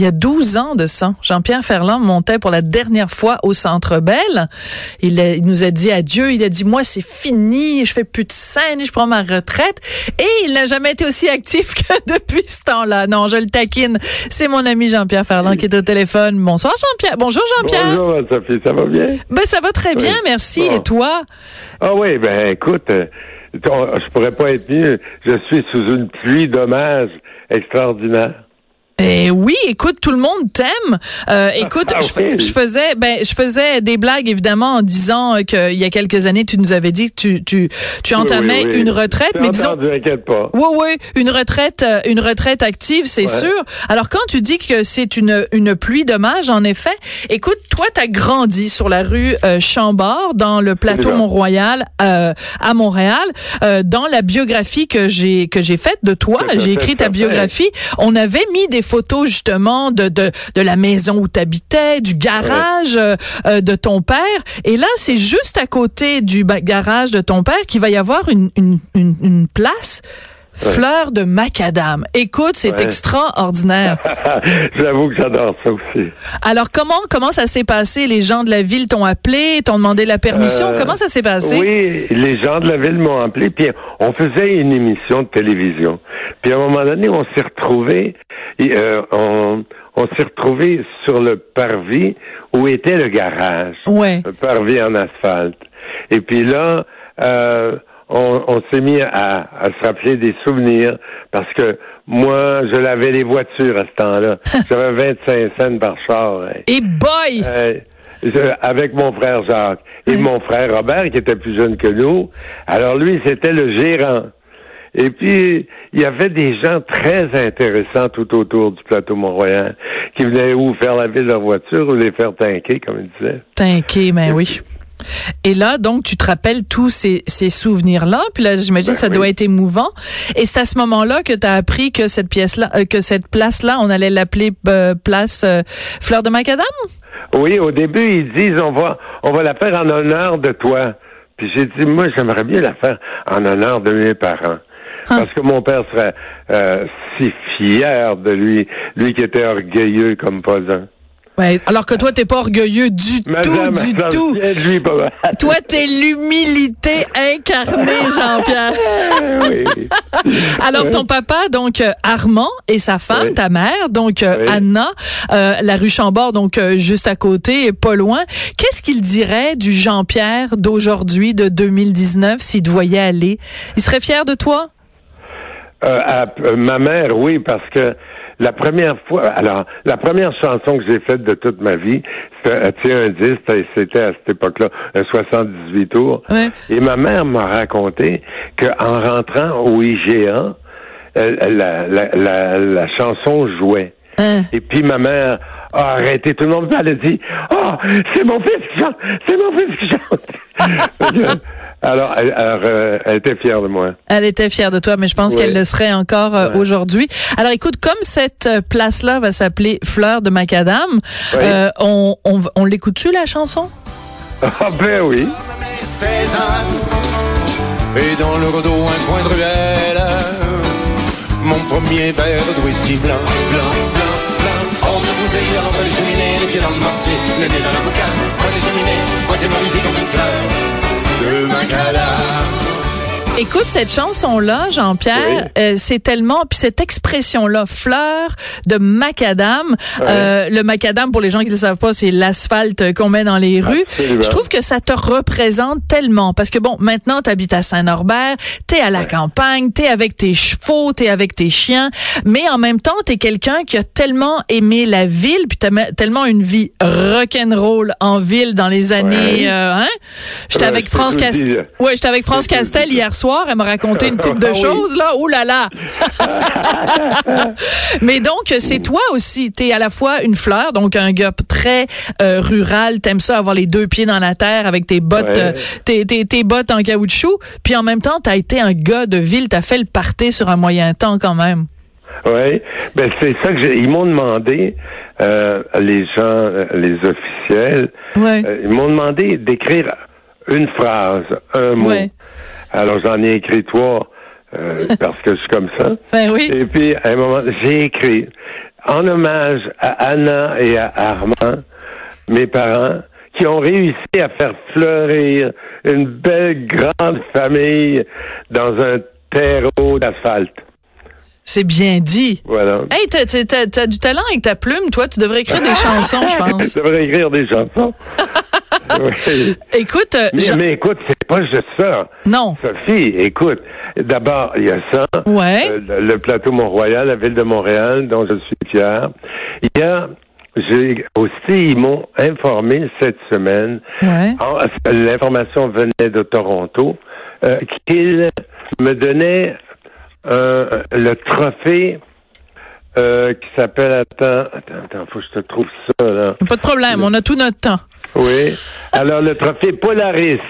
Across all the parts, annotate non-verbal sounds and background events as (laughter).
il y a 12 ans de ça, Jean-Pierre Ferland montait pour la dernière fois au Centre Bell. Il, nous a dit adieu. Il a dit, moi, c'est fini. Je fais plus de scène. Je prends ma retraite. Et il n'a jamais été aussi actif que (laughs) depuis ce temps-là. Non, je le taquine. C'est mon ami Jean-Pierre Ferland qui est au téléphone. Bonsoir, Jean-Pierre. Bonjour, Jean-Pierre. Bonjour, Sophie. Ça va bien? Ben, ça va très bien. Merci. Et toi? Ah oui, ben, écoute, euh, je pourrais pas être mieux. Je suis sous une pluie d'hommages extraordinaire. Eh oui, écoute, tout le monde t'aime. Euh, écoute, ah, je, faisais, ben, je faisais des blagues évidemment en disant qu'il y a quelques années, tu nous avais dit que tu, tu, tu entamais une retraite, mais disons, pas. Oui, oui, une retraite, euh, une retraite active, c'est sûr. Alors quand tu dis que c'est une une pluie d'hommages, en effet, écoute, toi, t'as grandi sur la rue euh, Chambord, dans le plateau Mont-Royal euh, à Montréal. Euh, dans la biographie que j'ai que j'ai faite de toi, j'ai écrit ta biographie. On avait mis des photos justement de, de, de la maison où tu habitais, du garage euh, de ton père. Et là, c'est juste à côté du garage de ton père qu'il va y avoir une, une, une, place. Fleur de macadam. Écoute, c'est extraordinaire. (laughs) J'avoue que j'adore ça aussi. Alors comment comment ça s'est passé? Les gens de la ville t'ont appelé, t'ont demandé la permission? Euh, comment ça s'est passé? Oui, les gens de la ville m'ont appelé. Puis on faisait une émission de télévision. Puis à un moment donné, on s'est retrouvés euh, on, s'est retrouvé sur le parvis où était le garage. Ouais. Le parvis en asphalte. Et puis là, euh, on, s'est mis à, se rappeler des souvenirs parce que moi, je lavais les voitures à ce temps-là. (laughs) J'avais 25 cents par char. Et boy! Euh, avec mon frère Jacques et mon frère Robert qui était plus jeune que nous. Alors lui, c'était le gérant. Et puis, il y avait des gens très intéressants tout autour du plateau Mont-Royal qui venaient ou faire la ville de leur voiture ou les faire tanker, comme il disait. Tanker, ben oui. Et là, donc, tu te rappelles tous ces, ces souvenirs-là. Puis là, j'imagine que ça ben doit être émouvant. Et c'est à ce moment-là que tu as appris que cette pièce-là, euh, que cette place-là, on allait l'appeler euh, place euh, Fleur de Macadam? Oui, au début, ils disent on va on va la faire en honneur de toi. Puis j'ai dit, moi, j'aimerais bien la faire en honneur de mes parents. Parce que mon père serait euh, si fier de lui, lui qui était orgueilleux comme pas un. Ouais, alors que toi, t'es pas orgueilleux du tout, du tout. Lui, pas (laughs) toi, t'es l'humilité incarnée, (laughs) Jean-Pierre. oui. (laughs) alors, ton papa, donc euh, Armand, et sa femme, ta mère, donc euh, Anna, euh, la rue Chambord, donc juste à côté, pas loin. Qu'est-ce qu'il dirait du Jean-Pierre d'aujourd'hui, de 2019, s'il te voyait aller? Il serait fier de toi? Euh, à, ma mère, oui, parce que la première fois, alors, la première chanson que j'ai faite de toute ma vie, c'était un disque, c'était à cette époque-là, un 78 tours. Et ma mère m'a raconté qu'en rentrant au IGA, la, la, la, chanson jouait. Hein? Et puis ma mère a arrêté tout le monde. Elle a dit, oh, c'est mon fils qui chante, c'est mon fils qui chante. (laughs) Alors, elle, euh, elle, était fière de moi. Elle était fière de toi, mais je pense qu'elle le serait encore euh, aujourd'hui. Alors, écoute, comme cette euh, place-là va s'appeler Fleur de Macadam, on, on, on l'écoute-tu, la chanson? (laughs) Ah ben oui. Et dans le rideau, un coin de ruelle, mon premier verre de whisky blanc, blanc, blanc, blanc. On me poussait à l'entrée de cheminée, les pieds dans le mortier, le nez dans la boucane, moi des cheminées, moitié marisée comme une fleur. de Mancala. Écoute cette chanson là, Jean-Pierre, euh, c'est tellement puis cette expression là, fleur de macadam. Euh, le macadam pour les gens qui ne le savent pas, c'est l'asphalte qu'on met dans les rues. Je trouve que ça te représente tellement parce que bon, maintenant tu habites à Saint-Norbert, tu es à la campagne, tu es avec tes chevaux, tu es avec tes chiens, mais en même temps, tu es quelqu'un qui a tellement aimé la ville puis as tellement une vie rock'n'roll en ville dans les années euh, hein? J'étais avec France Castel. Ouais, j'étais avec France Castel hier soir elle m'a raconté une coupe de ah choses, là. Ouh là là! (laughs) Mais donc, c'est toi aussi. T'es à la fois une fleur, donc un gars très euh, rural. T'aimes ça, avoir les deux pieds dans la terre avec tes bottes, euh, tes, tes, bottes en caoutchouc. Puis en même temps, t'as été un gars de ville. T'as fait le party sur un moyen temps quand même. Oui, ben c'est ça que j'ai. Ils m'ont demandé, euh, les gens, les officiels, Ouais. ils m'ont demandé d'écrire une phrase, un mot. Ouais. Alors j'en ai écrit trois euh, (laughs) parce que je suis comme ça. Ben oui. Et puis à un moment, j'ai écrit en hommage à Anna et à Armand, mes parents, qui ont réussi à faire fleurir une belle grande famille dans un terreau d'asphalte. C'est bien dit. Voilà. Hey, t'as, t'as- t'as- t'as du talent avec ta plume, toi. Tu devrais écrire des (laughs) chansons, je pense. Je devrais écrire des chansons. (laughs) Oui. Écoute, euh, mais, écoute, c'est pas juste ça. non. Sophie, écoute, d'abord, il y a ça. Ouais. Euh, le, plateau Mont-Royal, la ville de Montréal, dont je suis fier. Il y a, j'ai aussi, ils m'ont informé cette semaine, Ouais. l'information venait de Toronto, euh, qu'ils me donnaient euh, le trophée euh, qui s'appelle, attends, attends, attends, faut que je te trouve ça, là. Pas de problème. On a tout notre temps. Oui. Alors, le trophée Polaris.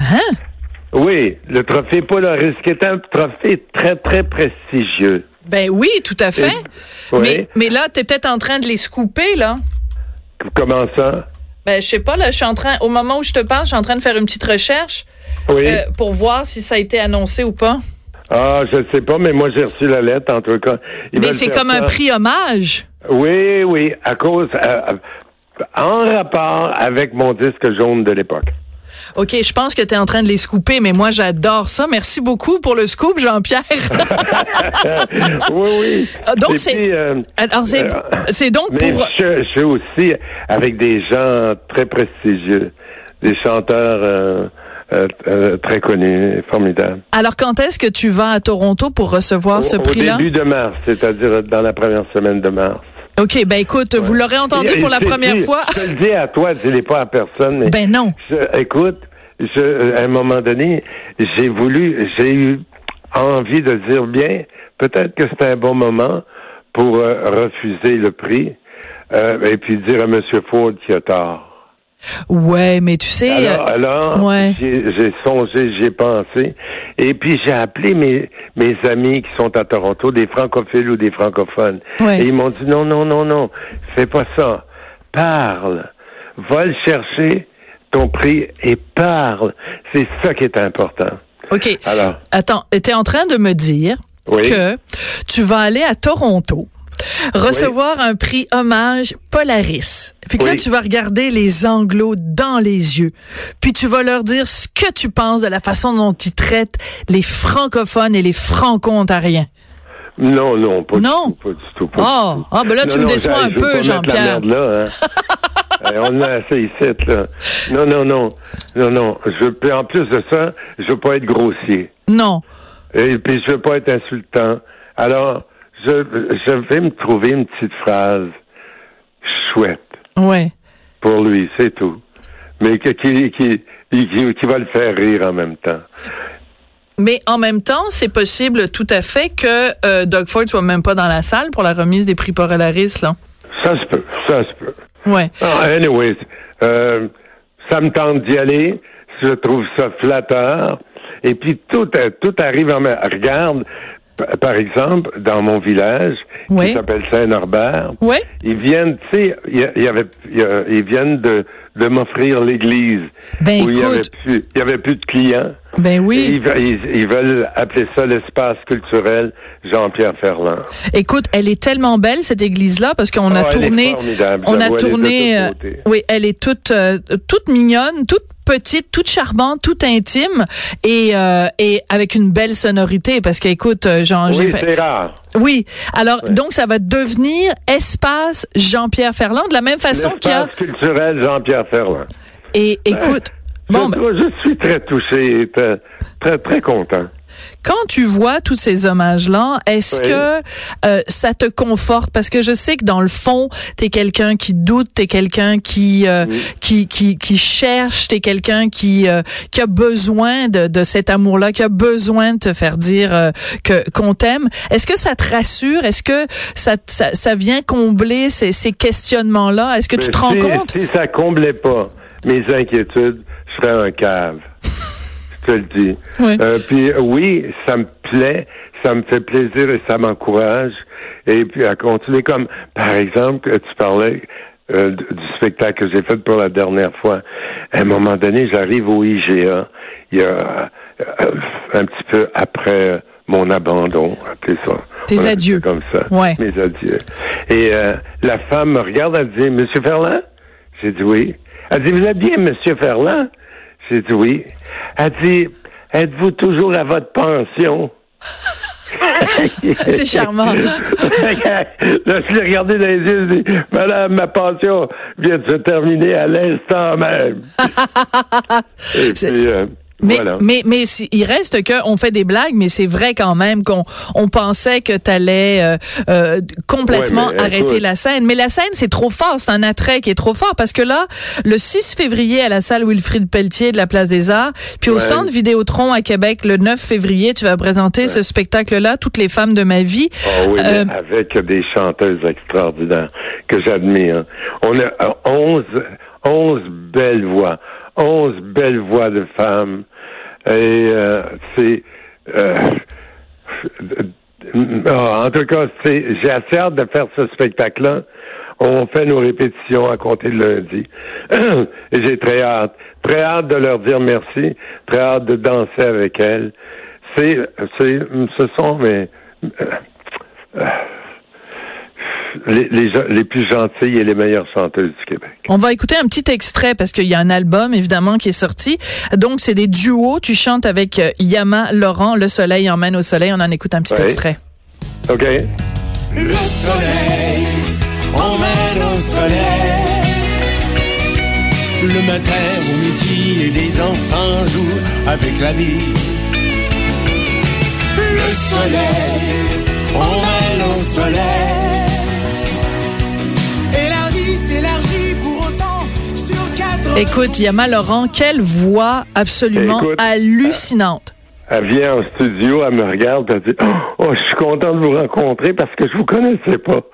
Hein? Oui, le trophée Polaris, qui est un trophée très, très prestigieux. Ben oui, tout à fait. Oui. Mais, mais là, t'es peut-être en train de les scooper, là. Comment ça? Ben, je sais pas, là, je suis en train, au moment où je te parle, je suis en train de faire une petite recherche Oui. euh, pour voir si ça a été annoncé ou pas. Ah, je ne sais pas, mais moi, j'ai reçu la lettre, en tout cas. Ils Mais c'est comme un prix hommage. Oui, oui, à cause... euh, en rapport avec mon disque jaune de l'époque. OK, je pense que tu es en train de les scooper, mais moi, j'adore ça. Merci beaucoup pour le scoop, Jean-Pierre. (laughs) oui, oui. Ah, donc, c'est- euh, Alors, c'est euh, c'est donc Mais pour... je, je suis aussi avec des gens très prestigieux, des chanteurs euh, très connus, formidables. Alors, quand est-ce que tu vas à Toronto pour recevoir ce prix-là? Au début de mars, c'est-à-dire dans la première semaine de mars. OK, ben écoute, vous l'aurez entendu Et- pour la première fois. Je te le dis à toi, dis-les pas à personne. Mais Ben non. je- écoute, je, à un moment donné, j'ai voulu, j'ai eu envie de dire bien, peut-être que c'est un bon moment pour euh, refuser le prix euh, et puis dire à M. Ford qu'il a tort. Ouais, mais tu sais... Alors, euh, alors ouais. j'ai songé, j'ai pensé, et puis j'ai appelé mes, mes amis qui sont à Toronto, des francophiles ou des francophones. Ouais. Et ils m'ont dit non, non, non, non, fais pas ça. Parle. Va le chercher, ton prix, et parle. C'est ça qui est important. OK. Alors, Attends, tu es en train de me dire Oui. que tu vas aller à Toronto recevoir un prix hommage Polaris. Puis que là, tu vas regarder les Anglos dans les yeux. Puis tu vas leur dire ce que tu penses de la façon dont ils traitent les francophones et les franco-ontariens. non, non, pas Non? du tout, pas du tout. pas Ah, du tout. ah, ben là, tu Non, me non, déçois un peu, Jean-Pierre. là, hein. (laughs) Euh, on a assez ici, là. Non, non, non. Non, non. Je, en plus de ça, je veux pas être grossier. Non. Et puis, je veux pas être insultant. Alors, je, je vais me trouver une petite phrase chouette Ouais. pour lui, c'est tout. Mais que- qui, qui, qui, qui va le faire rire en même temps. Mais en même temps, c'est possible tout à fait que euh, Doug Ford soit même pas dans la salle pour la remise des prix Polaris, là. Ça se peut, ça se peut. Ouais. Ah, anyways, euh, ça me tente d'y aller. Je trouve ça flatteur. Et puis tout, euh, tout arrive en même. Regarde, par exemple, dans mon village, Oui. qui s'appelle Saint-Norbert, ils viennent, tu sais, il y, y y ils viennent de, de m'offrir l'église Ben, où il y avait écoute. plus, il y avait plus de clients. Ben oui. ils, ve- ils- ils veulent appeler ça l'espace culturel Jean-Pierre Ferland. Écoute, elle est tellement belle cette église-là parce qu'on a Ah, tourné, on a tourné, euh, oui, elle est toute, euh, toute mignonne, toute petite, toute charmante, toute intime et euh, et avec une belle sonorité parce qu'écoute, euh, Jean, Oui, fait, c'est rare. oui. Alors donc ça va devenir espace Jean-Pierre Ferland de la même façon qu'il y a L'espace culturel Jean-Pierre Ferland. et écoute. Bon, je, ben, je suis très touché et très, très, très content. quand tu vois tous ces hommages-là, est-ce Oui. que euh, ça te conforte? Parce que je sais que dans le fond, t'es quelqu'un qui doute, t'es quelqu'un qui euh, qui, qui qui cherche, t'es quelqu'un qui euh, qui a besoin de, de cet amour-là, qui a besoin de te faire dire euh, que qu'on t'aime. Est-ce que ça te rassure? Est-ce que ça, ça ça vient combler ces, ces questionnements-là? Est-ce que tu te rends si, compte? Si ça comblait pas mes inquiétudes, serais un cave. (laughs) je te le dis. Oui. Euh, puis oui, ça me plaît. ça me fait plaisir et ça m'encourage. Et puis à continuer comme, par exemple, tu parlais euh, du spectacle que j'ai fait pour la dernière fois. À un moment donné, j'arrive au IGA. Il y a euh, un petit peu après mon abandon, appelez ça. Tes adieux. Comme ça. Ouais. Mes adieux. Et euh, la femme me regarde, elle dit, Monsieur Ferland? J'ai dit oui. Elle dit, vous êtes bien, Monsieur Ferland? J'ai dit oui. Elle dit, êtes-vous toujours à votre pension? (laughs) C'est charmant. (laughs) là, je l'ai regardé dans les yeux, je dis, Madame, ma pension vient de se terminer à l'instant même. (laughs) Et C'est- puis, euh, Mais, voilà. mais, mais il reste que on fait des blagues, mais c'est vrai quand même qu'on on pensait que tu allais complètement Ouais, mais arrêter écoute. la scène. Mais la scène, c'est trop fort, c'est un attrait qui est trop fort parce que là, le 6 février à la salle Wilfrid Pelletier de la Place des Arts, puis au. Centre Vidéotron à Québec, le 9 février, tu vas présenter ce spectacle-là, Toutes les femmes de ma vie. Ah oui, Euh, avec des chanteuses extraordinaires que j'admire. On a euh, 11, 11 belles voix, 11 belles voix de femmes. Et euh, c'est... euh, (laughs) ah, en tout cas, c'est, j'ai assez hâte de faire ce spectacle-là. On fait nos répétitions à compter de lundi. (clears throat) Et j'ai très hâte. Très hâte de leur dire merci. Très hâte de danser avec elles. C'est, c'est, ce sont mes, euh, euh, les, les, gens- les plus gentilles et les meilleures chanteuses du Québec. On va écouter un petit extrait parce qu'il y a un album évidemment qui est sorti. Donc c'est des duos. Tu chantes avec euh, Yama Laurent, Le Soleil emmène au soleil. On en écoute un petit extrait. OK? Le soleil emmène au soleil. Le matin au midi et les enfants jouent avec la vie. Le soleil emmène au soleil. Écoute, Yama Laurent, quelle voix absolument Écoute, hallucinante. Elle vient en studio, elle me regarde, elle dit Oh, je suis content de vous rencontrer parce que je vous connaissais pas. (laughs)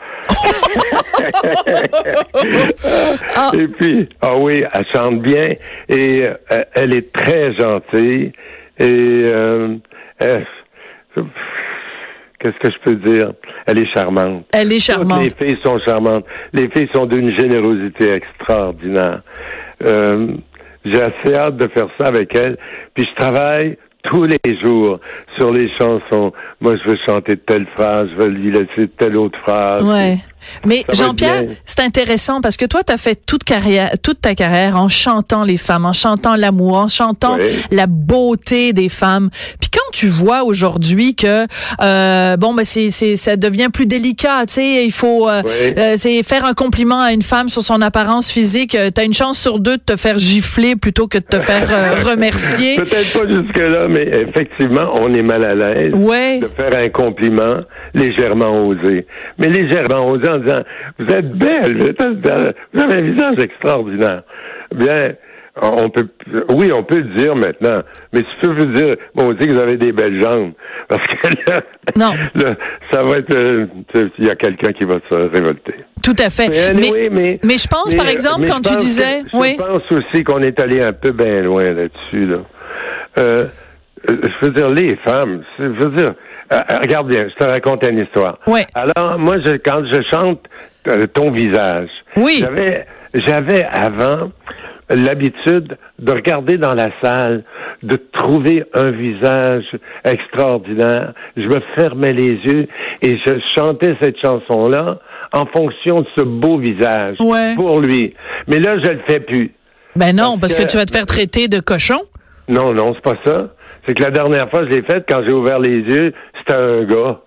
Ah. Et puis, ah oui, elle chante bien et euh, elle est très gentille et euh, elle- qu'est-ce que je peux dire? Elle est charmante. Elle est Toutes charmante. les filles sont charmantes. Les filles sont d'une générosité extraordinaire. Euh, j'ai assez hâte de faire ça avec elles. Puis je travaille tous les jours sur les chansons. Moi, je veux chanter telle phrase, je veux lui laisser telle autre phrase. Ouais. Mais Jean-Pierre, c'est intéressant parce que toi, tu as fait toute, carrière, toute ta carrière en chantant les femmes, en chantant l'amour, en chantant Oui. la beauté des femmes. Puis quand tu vois aujourd'hui que euh, bon, ben c'est, c'est, ça devient plus délicat, tu sais, il faut euh, Oui. euh, c'est faire un compliment à une femme sur son apparence physique. Tu as une chance sur deux de te faire gifler plutôt que de te faire euh, (laughs) remercier. Peut-être pas jusque-là, mais effectivement, on est mal à l'aise Ouais. de faire un compliment légèrement osé. Mais légèrement osé en disant Vous êtes belle, vous, vous avez un visage extraordinaire. Bien, on peut oui, on peut le dire maintenant. Mais si tu veux dire, bon, on dit que vous avez des belles jambes. (laughs) Parce que là, Non. là, ça va être euh, il y a quelqu'un qui va se révolter. Tout à fait. Mais anyway, mais, mais je pense, par exemple, quand tu disais, que- je oui. pense aussi qu'on est allé un peu bien loin là-dessus. Là. Euh, euh, je veux dire, les femmes, je veux dire, euh, euh, regarde bien, je te raconte une histoire. Oui. Alors, moi, je, quand je chante euh, ton visage, Oui. j'avais, j'avais avant l'habitude de regarder dans la salle, de trouver un visage extraordinaire. Je me fermais les yeux et je chantais cette chanson-là en fonction de ce beau visage Ouais. pour lui. Mais là, je le fais plus. Ben non, Parce parce que que- tu vas te faire traiter de cochon. Non, non, c'est pas ça. C'est que la dernière fois, je l'ai faite quand j'ai ouvert les yeux, c'était un gars.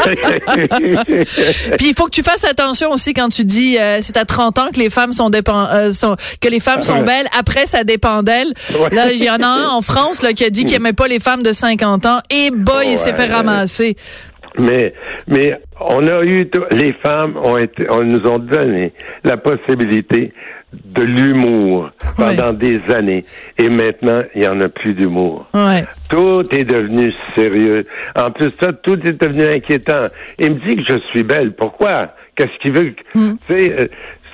(laughs) Puis il faut que tu fasses attention aussi quand tu dis euh, c'est à 30 ans que les femmes sont, dépen- euh, sont que les femmes sont belles, après ça dépend d'elles. Ouais. Là, il y en a un en France là qui a dit qu'il aimait pas les femmes de 50 ans et boy, il s'est fait ramasser. Mais, mais on a eu, les femmes ont été, on nous ont donné la possibilité de l'humour pendant des années. Et maintenant, il n'y en a plus d'humour. Ouais. Tout est devenu sérieux. En plus, ça, tout est devenu inquiétant. Il me dit que je suis belle. Pourquoi? Qu'est-ce qu'il veut? euh,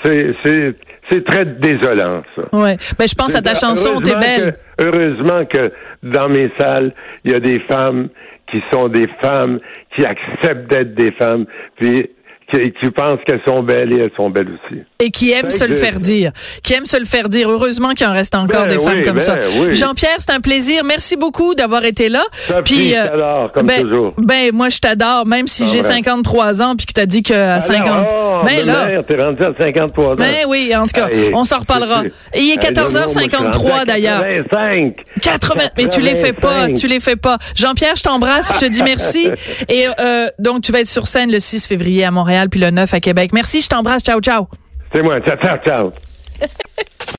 c'est, c'est, c'est très désolant, ça. Ouais. Ben je pense à ta chanson T'es Heureusement belle. que- heureusement que dans mes salles, il y a des femmes qui sont des femmes, qui acceptent d'être des femmes, puis qui, qui pensent qu'elles sont belles et elles sont belles aussi. Et qui aiment se le faire dire. Qui aiment se le faire dire. Heureusement qu'il en reste encore Ben des femmes oui, comme ben ça. oui. Jean-Pierre, c'est un plaisir. Merci beaucoup d'avoir été là. Sophie, je t'adore, comme ben, toujours. Ben, moi, je t'adore, même si Ah, j'ai ouais. 53 ans puis que t'as dit que à 50. Alors, ben oh, là. mère, T'es rendu à 53 ans. Ben oui, en tout cas, on s'en reparlera. tu- Et il est Hey, non, non, moi, je suis 14h53 rendu à d'ailleurs. 85. 80, mais tu les fais pas, 85. tu les fais pas. Jean-Pierre, je t'embrasse, je te dis merci. (laughs) Et euh, donc, tu vas être sur scène le 6 février à Montréal, puis le 9 à Québec. Merci, je t'embrasse, ciao, ciao. C'est moi. Ciao, ciao, ciao. (laughs)